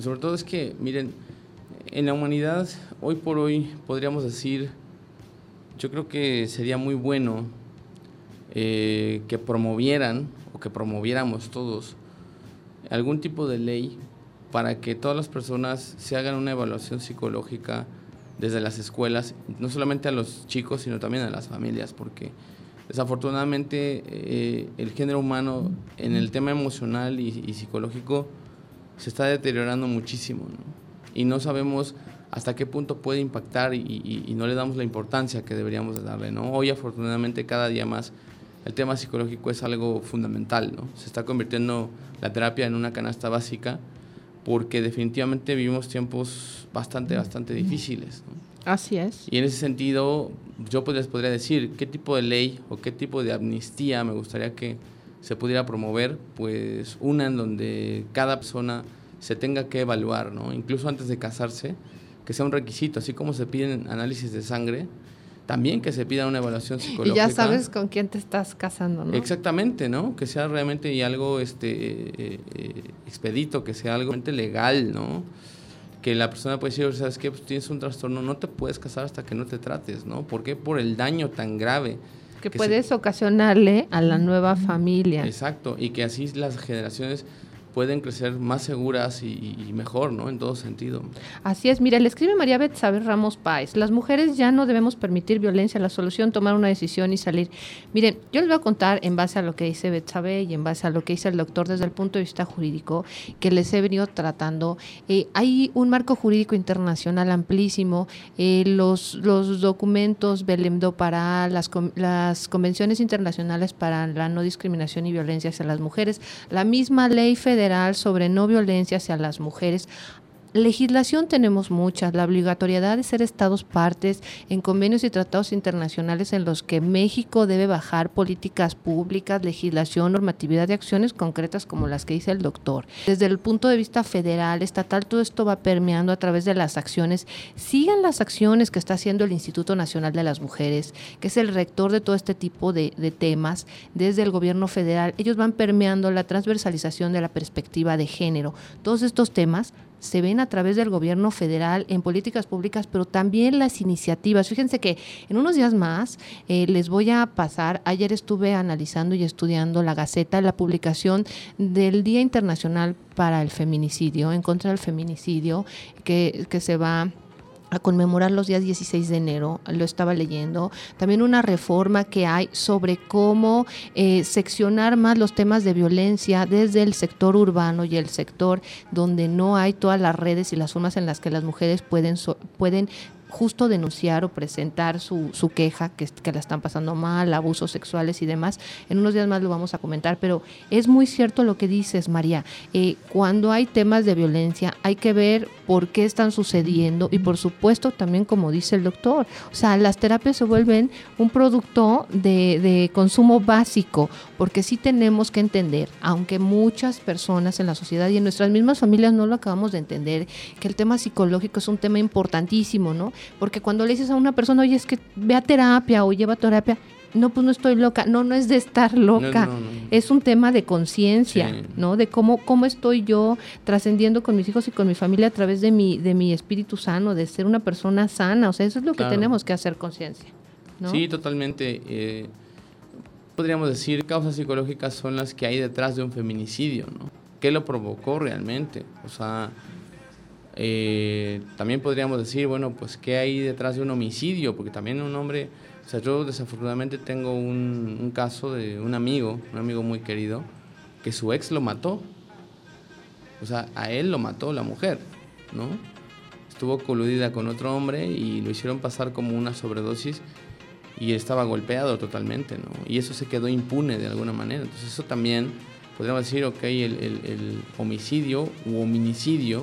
sobre todo es que, miren, en la humanidad, hoy por hoy, podríamos decir, yo creo que sería muy bueno eh, que promovieran o que promoviéramos todos algún tipo de ley para que todas las personas se hagan una evaluación psicológica desde las escuelas, no solamente a los chicos, sino también a las familias, porque desafortunadamente eh, el género humano en el tema emocional y, psicológico se está deteriorando muchísimo. Y no sabemos hasta qué punto puede impactar y, y- y no le damos la importancia que deberíamos de darle, ¿no? Hoy afortunadamente cada día más el tema psicológico es algo fundamental, ¿no? Se está convirtiendo la terapia en una canasta básica porque definitivamente vivimos tiempos bastante, bastante difíciles, ¿no? Así es. Y en ese sentido, yo pues les podría decir qué tipo de ley o qué tipo de amnistía me gustaría que se pudiera promover, pues una en donde cada persona se tenga que evaluar, ¿no? Incluso antes de casarse, que sea un requisito, así como se piden análisis de sangre, también que se pida una evaluación Y psicológica. ya sabes con quién te estás casando, ¿no? Exactamente, ¿no? Que sea realmente y algo este, eh, eh, expedito, que sea algo realmente legal, ¿no? Que la persona puede decir, ¿sabes qué? Pues tienes un trastorno, no te puedes casar hasta que no te trates, ¿no? ¿Por qué? Por el daño tan grave. que que puedes se- ocasionarle a la nueva familia. Exacto, y que así las generaciones pueden crecer más seguras y, y mejor, ¿no? En todo sentido. Así es, mira, le escribe María Betsabe Ramos Páez. Las mujeres ya no debemos permitir violencia, la solución tomar una decisión y salir. Miren, yo les voy a contar en base a lo que dice Betsabe y en base a lo que dice el doctor desde el punto de vista jurídico, que les he venido tratando. Eh, hay un marco jurídico internacional amplísimo, eh, los, documentos Belém do Pará, las, las convenciones internacionales para la no discriminación y violencia hacia las mujeres, la misma ley federal sobre no violencia hacia las mujeres, Legislación tenemos muchas, la obligatoriedad de ser estados partes en convenios y tratados internacionales en los que México debe bajar políticas públicas, legislación, normatividad y acciones concretas como las que dice el doctor. Desde el punto de vista federal, estatal, todo esto va permeando a través de las acciones. Sigan las acciones que está haciendo el Instituto Nacional de las Mujeres, que es el rector de todo este tipo de, de temas desde el gobierno federal. Ellos van permeando la transversalización de la perspectiva de género. Todos estos temas se ven a través del gobierno federal en políticas públicas, pero también las iniciativas. Fíjense que en unos días más eh, les voy a pasar, ayer estuve analizando y estudiando la Gaceta, la publicación del Día Internacional para el Feminicidio, en contra del feminicidio, que, que se va a conmemorar los días 16 de enero, lo estaba leyendo, también una reforma que hay sobre cómo eh, seccionar más los temas de violencia desde el sector urbano y el sector donde no hay todas las redes y las formas en las que las mujeres pueden, so- pueden justo denunciar o presentar su, su queja, que, que la están pasando mal, abusos sexuales y demás. En unos días más lo vamos a comentar, pero es muy cierto lo que dices, María. Eh, cuando hay temas de violencia, hay que ver por qué están sucediendo y por supuesto también como dice el doctor, o sea, las terapias se vuelven un producto de, de consumo básico, porque sí tenemos que entender, aunque muchas personas en la sociedad y en nuestras mismas familias no lo acabamos de entender, que el tema psicológico es un tema importantísimo, ¿no? Porque cuando le dices a una persona, oye, es que ve a terapia o lleva terapia, no, pues no estoy loca. No, no es de estar loca. no, no. Es un tema de conciencia, Sí. ¿no? De cómo, cómo estoy yo trascendiendo con mis hijos y con mi familia a través de mi, de mi espíritu sano, de ser una persona sana. O sea, eso es lo que tenemos que hacer conciencia. ¿no? Sí, totalmente. eh, podríamos decir, causas psicológicas son las que hay detrás de un feminicidio, ¿no? ¿Qué lo provocó realmente? O sea, eh, también podríamos decir, bueno, pues, ¿qué hay detrás de un homicidio? Porque también un hombre, o sea, yo desafortunadamente tengo un, un caso de un amigo, un amigo muy querido, que su ex lo mató. O sea, a él lo mató la mujer, ¿no? Estuvo coludida con otro hombre y lo hicieron pasar como una sobredosis y estaba golpeado totalmente, ¿no? Y eso se quedó impune de alguna manera. Entonces eso también, podríamos decir, ok, el, el- el homicidio u hominicidio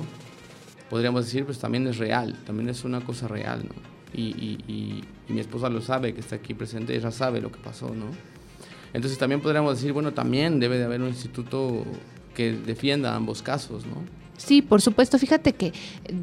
podríamos decir, pues también es real, también es una cosa real, ¿no? Y, y- y- y mi esposa lo sabe, que está aquí presente, ella sabe lo que pasó, ¿no? Entonces también podríamos decir, bueno, también debe de haber un instituto que defienda ambos casos, ¿no? Sí, por supuesto. Fíjate que,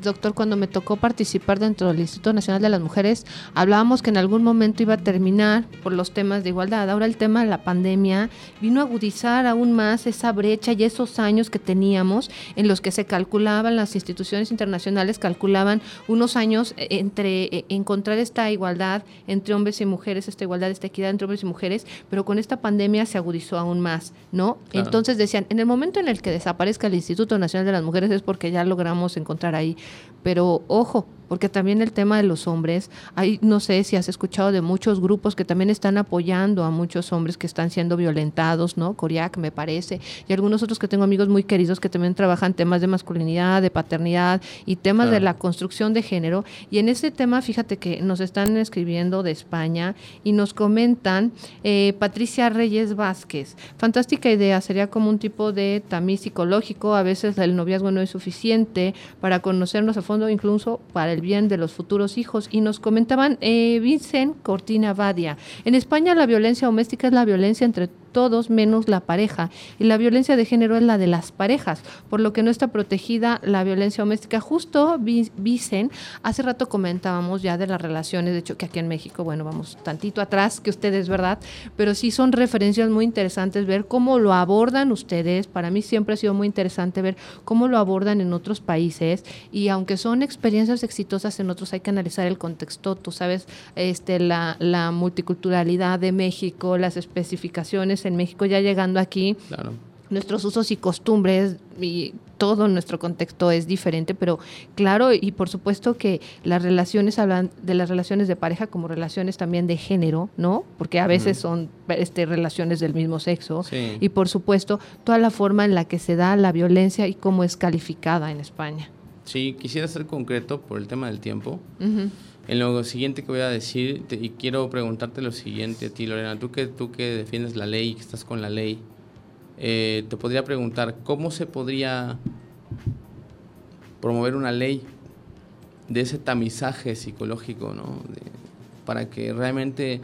doctor, cuando me tocó participar dentro del Instituto Nacional de las Mujeres, hablábamos que en algún momento iba a terminar por los temas de igualdad. Ahora el tema de la pandemia vino a agudizar aún más esa brecha y esos años que teníamos en los que se calculaban, las instituciones internacionales calculaban unos años eh, entre eh, encontrar esta igualdad entre hombres y mujeres, esta igualdad, esta equidad entre hombres y mujeres, pero con esta pandemia se agudizó aún más, ¿no? Claro. Entonces decían, en el momento en el que desaparezca el Instituto Nacional de las Mujeres es porque ya logramos encontrar ahí. Pero ojo, porque también el tema de los hombres, hay, no sé si has escuchado de muchos grupos que también están apoyando a muchos hombres que están siendo violentados, ¿no? Coriac me parece, y algunos otros que tengo amigos muy queridos que también trabajan temas de masculinidad, de paternidad y temas de la construcción de género. Y en ese tema, fíjate que nos están escribiendo de España y nos comentan eh, Patricia Reyes Vázquez. Fantástica idea, sería como un tipo de tamiz psicológico. A veces el noviazgo no es suficiente para conocernos a fondo, incluso para el bien de los futuros hijos. Y nos comentaban eh, Vincent Cortina Badia. En España la violencia doméstica es la violencia entre todos menos la pareja. Y la violencia de género es la de las parejas, por lo que no está protegida la violencia doméstica. Justo, Vicen, hace rato comentábamos ya de las relaciones, de hecho que aquí en México, bueno, vamos tantito atrás que ustedes, ¿verdad? Pero sí son referencias muy interesantes ver cómo lo abordan ustedes. Para mí siempre ha sido muy interesante ver cómo lo abordan en otros países y aunque son experiencias exitosas en otros, hay que analizar el contexto, tú sabes, este, la, la multiculturalidad de México, las especificaciones en México ya llegando aquí, Claro. nuestros usos y costumbres y todo nuestro contexto es diferente, pero claro, y por supuesto que las relaciones hablan de las relaciones de pareja como relaciones también de género, ¿no? Porque a veces son este, relaciones del mismo sexo. Sí. Y por supuesto, toda la forma en la que se da la violencia y cómo es calificada en España. Sí, quisiera ser concreto por el tema del tiempo. Ujú. En lo siguiente que voy a decir, y quiero preguntarte lo siguiente a ti, Lorena, tú que, tú que defiendes la ley, que estás con la ley, eh, te podría preguntar, ¿cómo se podría promover una ley de ese tamizaje psicológico, ¿no? Para que realmente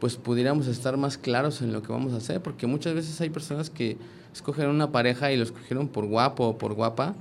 pues pudiéramos estar más claros en lo que vamos a hacer, porque muchas veces hay personas que escogen una pareja y lo escogieron por guapo o por guapa,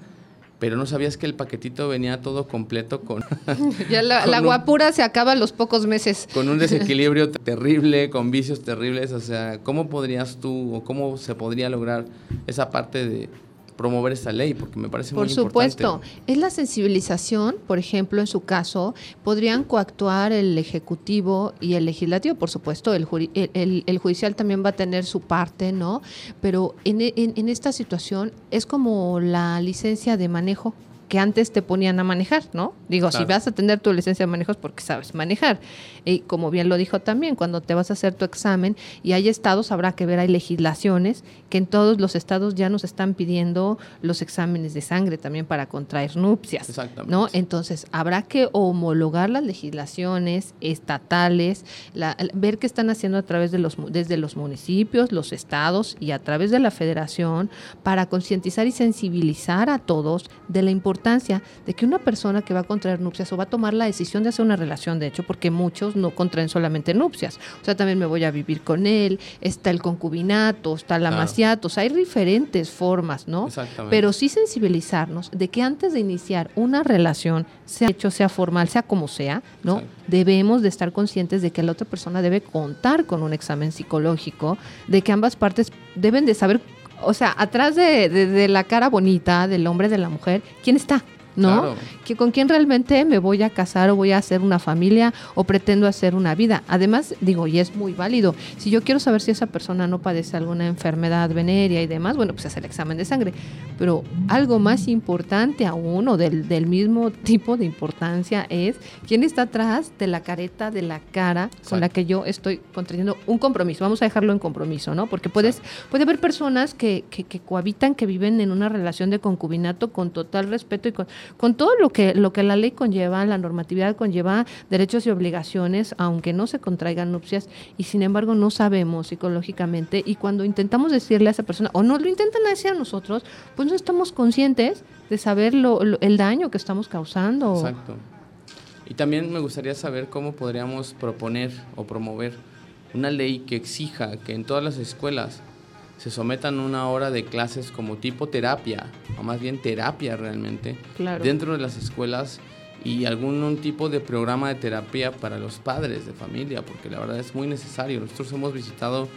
pero no sabías que el paquetito venía todo completo con [LAUGHS] Ya la, [LAUGHS] Con la un- guapura se acaba a los pocos meses. con un desequilibrio [LAUGHS] terrible, con vicios terribles, o sea, ¿cómo podrías tú o cómo se podría lograr esa parte de promover esta ley? Porque me parece Por muy supuesto, importante. es la sensibilización, por ejemplo, en su caso, podrían coactuar el Ejecutivo y el Legislativo, por supuesto, el, el, el- el judicial también va a tener su parte, ¿no? Pero en, en- en esta situación es como la licencia de manejo que antes te ponían a manejar, ¿no? Digo, si vas a tener tu licencia de manejo es porque sabes manejar. Y como bien lo dijo también, cuando te vas a hacer tu examen y hay estados, habrá que ver, hay legislaciones que en todos los estados ya nos están pidiendo los exámenes de sangre también para contraer nupcias. Exactamente. ¿no? Entonces, habrá que homologar las legislaciones estatales, la- ver qué están haciendo a través de los desde los municipios, los estados y a través de la federación para concientizar y sensibilizar a todos de la importancia de que una persona que va a contraer nupcias o va a tomar la decisión de hacer una relación, de hecho, porque muchos no contraen solamente nupcias, o sea, también me voy a vivir con él, está el concubinato, está el Claro. amaciato, o sea, hay diferentes formas, ¿no? Exactamente. Pero sí sensibilizarnos de que antes de iniciar una relación, sea hecho, sea formal, sea como sea, ¿no? Exacto. Debemos de estar conscientes de que la otra persona debe contar con un examen psicológico, de que ambas partes deben de saber, o sea, atrás de, de- de la cara bonita del hombre, de la mujer, ¿quién está? ¿No? Claro. Que con quién realmente me voy a casar o voy a hacer una familia o pretendo hacer una vida. Además, digo, y es muy válido, si yo quiero saber si esa persona no padece alguna enfermedad venérea y demás, bueno, pues hacer el examen de sangre. Pero algo más importante aún, o del, del mismo tipo de importancia, es quién está atrás de la careta, de la cara con la que yo estoy contrayendo un compromiso. Vamos a dejarlo en compromiso, ¿no? Porque puedes, puede haber personas que, que, que cohabitan, que viven en una relación de concubinato con total respeto y con, con todo lo que, lo que la ley conlleva, la normatividad conlleva, derechos y obligaciones, aunque no se contraigan nupcias, y sin embargo no sabemos psicológicamente, y cuando intentamos decirle a esa persona, o no lo intentan decir a nosotros, pues no estamos conscientes de saber lo- lo- el daño que estamos causando. Exacto. Y también me gustaría saber cómo podríamos proponer o promover una ley que exija que en todas las escuelas se sometan una hora de clases como tipo terapia, o más bien terapia realmente, Claro. dentro de las escuelas y algún un tipo de programa de terapia para los padres de familia, porque la verdad es muy necesario. Nosotros hemos visitado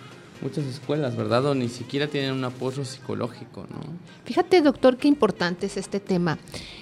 muchas escuelas, ¿verdad? Donde ni siquiera tienen un apoyo psicológico, ¿no? Fíjate, doctor, qué importante es este tema.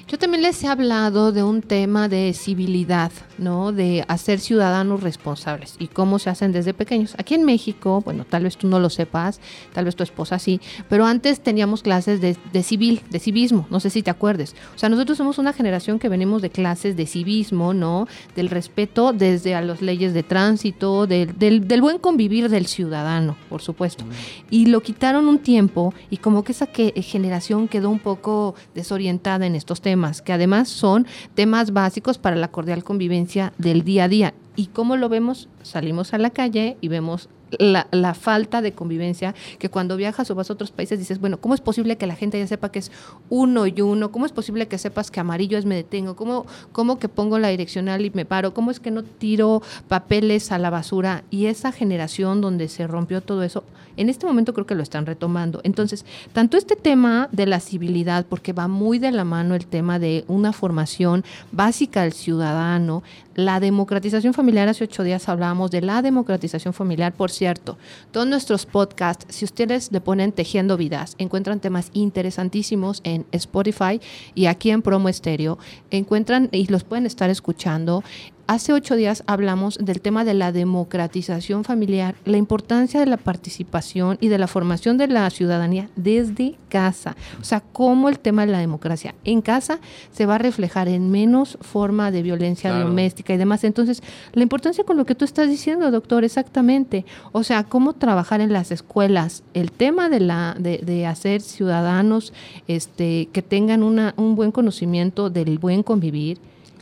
Yo también les he hablado de un tema de civilidad, ¿no? De hacer ciudadanos responsables y cómo se hacen desde pequeños. Aquí en México, bueno, tal vez tú no lo sepas, tal vez tu esposa sí, pero antes teníamos clases de, de civil, de civismo, no sé si te acuerdes. O sea, nosotros somos una generación que venimos de clases de civismo, ¿no? Del respeto desde a las leyes de tránsito, del, del, del buen convivir del ciudadano, por supuesto. Y lo quitaron un tiempo y como que esa que, generación quedó un poco desorientada en estos temas, que además son temas básicos para la cordial convivencia del día a día. ¿Y cómo lo vemos? Salimos a la calle y vemos la, la falta de convivencia, que cuando viajas o vas a otros países dices, bueno, ¿cómo es posible que la gente ya sepa que es uno y uno? ¿Cómo es posible que sepas que amarillo es me detengo? ¿Cómo, cómo que pongo la direccional y me paro? ¿Cómo es que no tiro papeles a la basura? Y esa generación donde se rompió todo eso, en este momento creo que lo están retomando. Entonces, tanto este tema de la civilidad, porque va muy de la mano el tema de una formación básica al ciudadano, la democratización familiar, hace ocho días hablábamos de la democratización familiar, por cierto, todos nuestros podcasts, si ustedes le ponen Tejiendo Vidas, encuentran temas interesantísimos en Spotify y aquí en Promo Estéreo, encuentran y los pueden estar escuchando. Hace ocho días hablamos del tema de la democratización familiar, la importancia de la participación y de la formación de la ciudadanía desde casa. O sea, cómo el tema de la democracia en casa se va a reflejar en menos forma de violencia Claro. doméstica y demás. Entonces, la importancia con lo que tú estás diciendo, doctor, exactamente. O sea, cómo trabajar en las escuelas, el tema de la de, de hacer ciudadanos este que tengan una, un buen conocimiento del buen convivir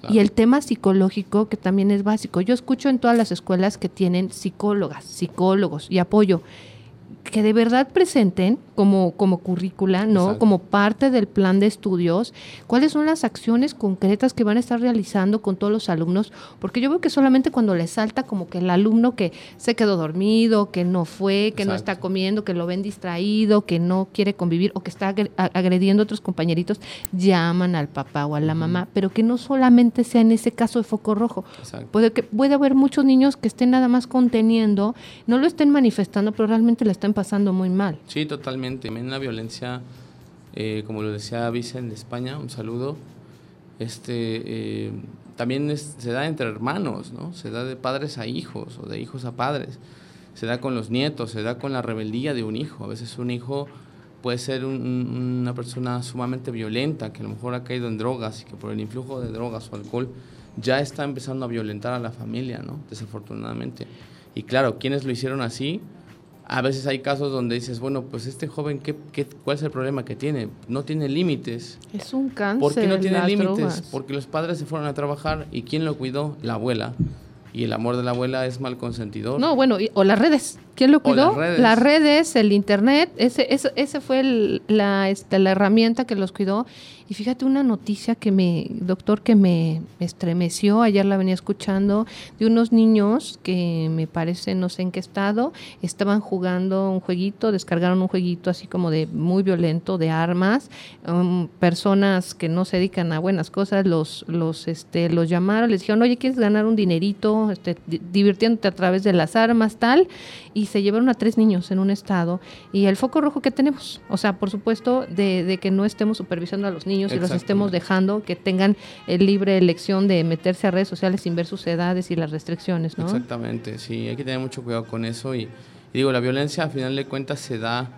y el tema psicológico, que también es básico. Yo escucho en todas las escuelas que tienen psicólogas, psicólogos y apoyo, que de verdad presenten como, como currícula, ¿no? Exacto. Como parte del plan de estudios, cuáles son las acciones concretas que van a estar realizando con todos los alumnos, porque yo veo que solamente cuando les salta como que el alumno que se quedó dormido, que no fue, que no está comiendo, que lo ven distraído, que no quiere convivir o que está agrediendo a otros compañeritos, llaman al papá o a la mamá, pero que no solamente sea en ese caso de foco rojo. Exacto. Puede, que, puede haber muchos niños que estén nada más conteniendo, no lo estén manifestando, pero realmente la pasando muy mal. Sí, totalmente. También la violencia, eh, como lo decía Vicen de España, un saludo, este, eh, también es- se da entre hermanos, ¿no? Se da de padres a hijos o de hijos a padres. Se da con los nietos, se da con la rebeldía de un hijo. A veces un hijo puede ser un- una persona sumamente violenta, que a lo mejor ha caído en drogas y que por el influjo de drogas o alcohol ya está empezando a violentar a la familia, ¿no? Desafortunadamente. Y claro, quienes lo hicieron así, a veces hay casos donde dices, bueno, pues este joven, ¿qué, qué, cuál es el problema que tiene? No tiene límites. Es un cáncer. ¿Por qué no tiene límites? Porque los padres se fueron a trabajar y ¿quién lo cuidó? La abuela. Y el amor de la abuela es mal consentidor. No, bueno, y- o las redes. ¿Quién lo cuidó? las redes. Las redes, el internet, ese, ese, ese fue el- la, este, la herramienta que los cuidó. Y fíjate una noticia que me, doctor, que me estremeció, ayer la venía escuchando, de unos niños que me parece, no sé en qué estado, estaban jugando un jueguito, descargaron un jueguito así como de muy violento, de armas, um, personas que no se dedican a buenas cosas, los, los, este, los llamaron, les dijeron, oye, ¿quieres ganar un dinerito, este, di- divirtiéndote a través de las armas, tal? Y se llevaron a tres niños en un estado. Y el foco rojo que tenemos, o sea, por supuesto, de, de que no estemos supervisando a los niños y los estemos dejando que tengan el libre elección de meterse a redes sociales sin ver sus edades y las restricciones, ¿no? Exactamente, sí, hay que tener mucho cuidado con eso. Y, y digo, la violencia a final de cuentas se da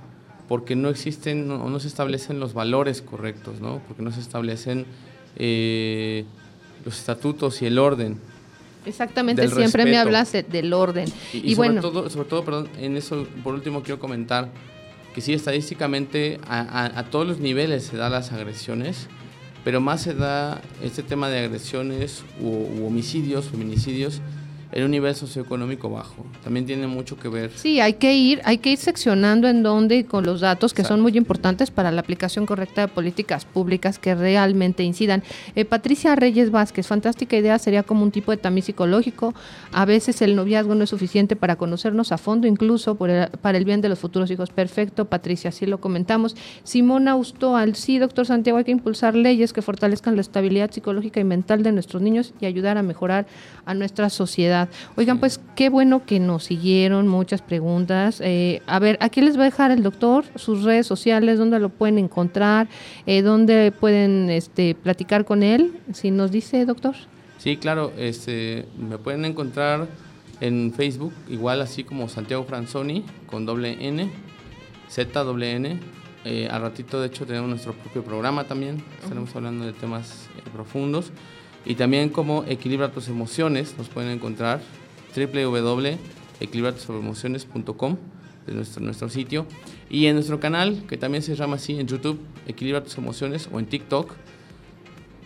porque no existen o no, se establecen los valores correctos, ¿no? Porque no se establecen eh, los estatutos y el orden. Exactamente, Del siempre me respeto. hablas de- del orden. Y, Y, y sobre, bueno, todo, sobre todo, perdón, en eso, por último, quiero comentar que sí, estadísticamente a, todos los niveles se dan las agresiones, pero más se da este tema de agresiones u homicidios, feminicidios, en un nivel socioeconómico bajo. También tiene mucho que ver. Sí, hay que ir, hay que ir seccionando en dónde y con los datos que son muy importantes para la aplicación correcta de políticas públicas que realmente incidan. Eh, Patricia Reyes Vázquez, fantástica idea, sería como un tipo de tamiz psicológico. A veces el noviazgo no es suficiente para conocernos a fondo, incluso por el- para el bien de los futuros hijos. Perfecto, Patricia, así lo comentamos. Simona Austoal, sí, doctor Santiago, hay que impulsar leyes que fortalezcan la estabilidad psicológica y mental de nuestros niños y ayudar a mejorar a nuestra sociedad. Oigan, pues qué bueno que nos siguieron, muchas preguntas. Eh, a ver, aquí les va a dejar el doctor sus redes sociales, dónde lo pueden encontrar, eh, dónde pueden este, platicar con él, si nos dice, doctor. Sí, claro, este, me pueden encontrar en Facebook, igual así como Santiago Franzoni, con doble N, Z doble N. Eh, al ratito, de hecho, tenemos nuestro propio programa también. Estaremos hablando de temas profundos. Y también como Equilibra tus emociones, nos pueden encontrar www.equilibratusemociones.com de nuestro, nuestro sitio. Y en nuestro canal, que también se llama así en YouTube, Equilibra tus emociones, o en TikTok,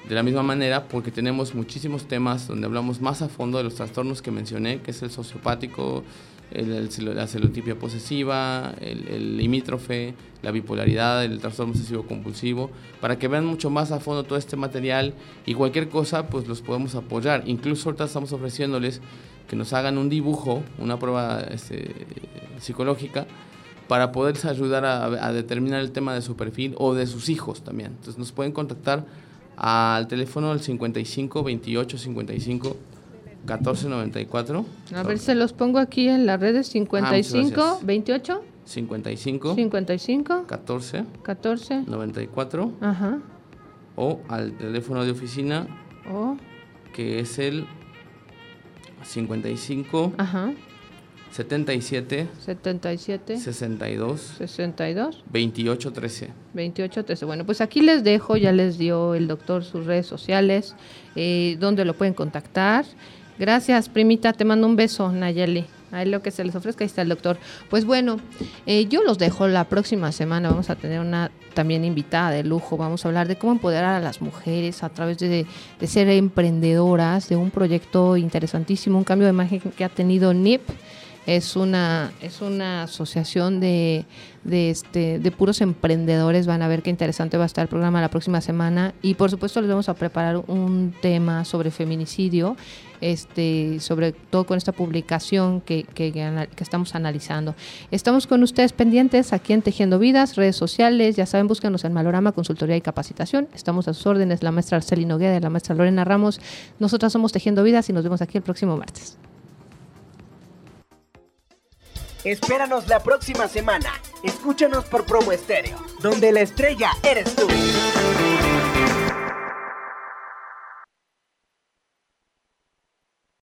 de la misma manera, porque tenemos muchísimos temas donde hablamos más a fondo de los trastornos que mencioné, que es el sociopático, la celotipia posesiva, el, el limítrofe, la bipolaridad, el trastorno obsesivo compulsivo, para que vean mucho más a fondo todo este material y cualquier cosa, pues los podemos apoyar. Incluso ahorita estamos ofreciéndoles que nos hagan un dibujo, una prueba este, psicológica, para poderles ayudar a, a determinar el tema de su perfil o de sus hijos también. Entonces nos pueden contactar al teléfono del 55 28 55 14 94. A ver, se los pongo aquí en las redes 55, gracias. 28, 55 55, 14 14, 94 ajá, o al teléfono de oficina o, que es el 55 ajá, 77 77, 62 62. 28 13. 28 13. Bueno, pues aquí les dejo, ya les dio el doctor sus redes sociales, eh, donde lo pueden contactar. Gracias, primita, te mando un beso, Nayeli. Ahí lo que se les ofrezca, ahí está el doctor. Pues bueno, eh, yo los dejo la próxima semana. Vamos a tener una también invitada de lujo. Vamos a hablar de cómo empoderar a las mujeres a través de, de ser emprendedoras, de un proyecto interesantísimo, un cambio de imagen que ha tenido NIP es una es una asociación de, de este de puros emprendedores van a ver qué interesante va a estar el programa la próxima semana. Y por supuesto les vamos a preparar un tema sobre feminicidio este sobre todo con esta publicación que, que, que estamos analizando. Estamos con ustedes pendientes aquí en Tejiendo Vidas redes sociales. Ya saben búscanos en Malorama Consultoría y Capacitación. Estamos a sus órdenes la maestra Arceli Nogueda y la maestra Lorena Ramos. Nosotras somos Tejiendo Vidas y nos vemos aquí el próximo martes Espéranos la próxima semana. Escúchanos por Promo Estéreo, donde la estrella eres tú.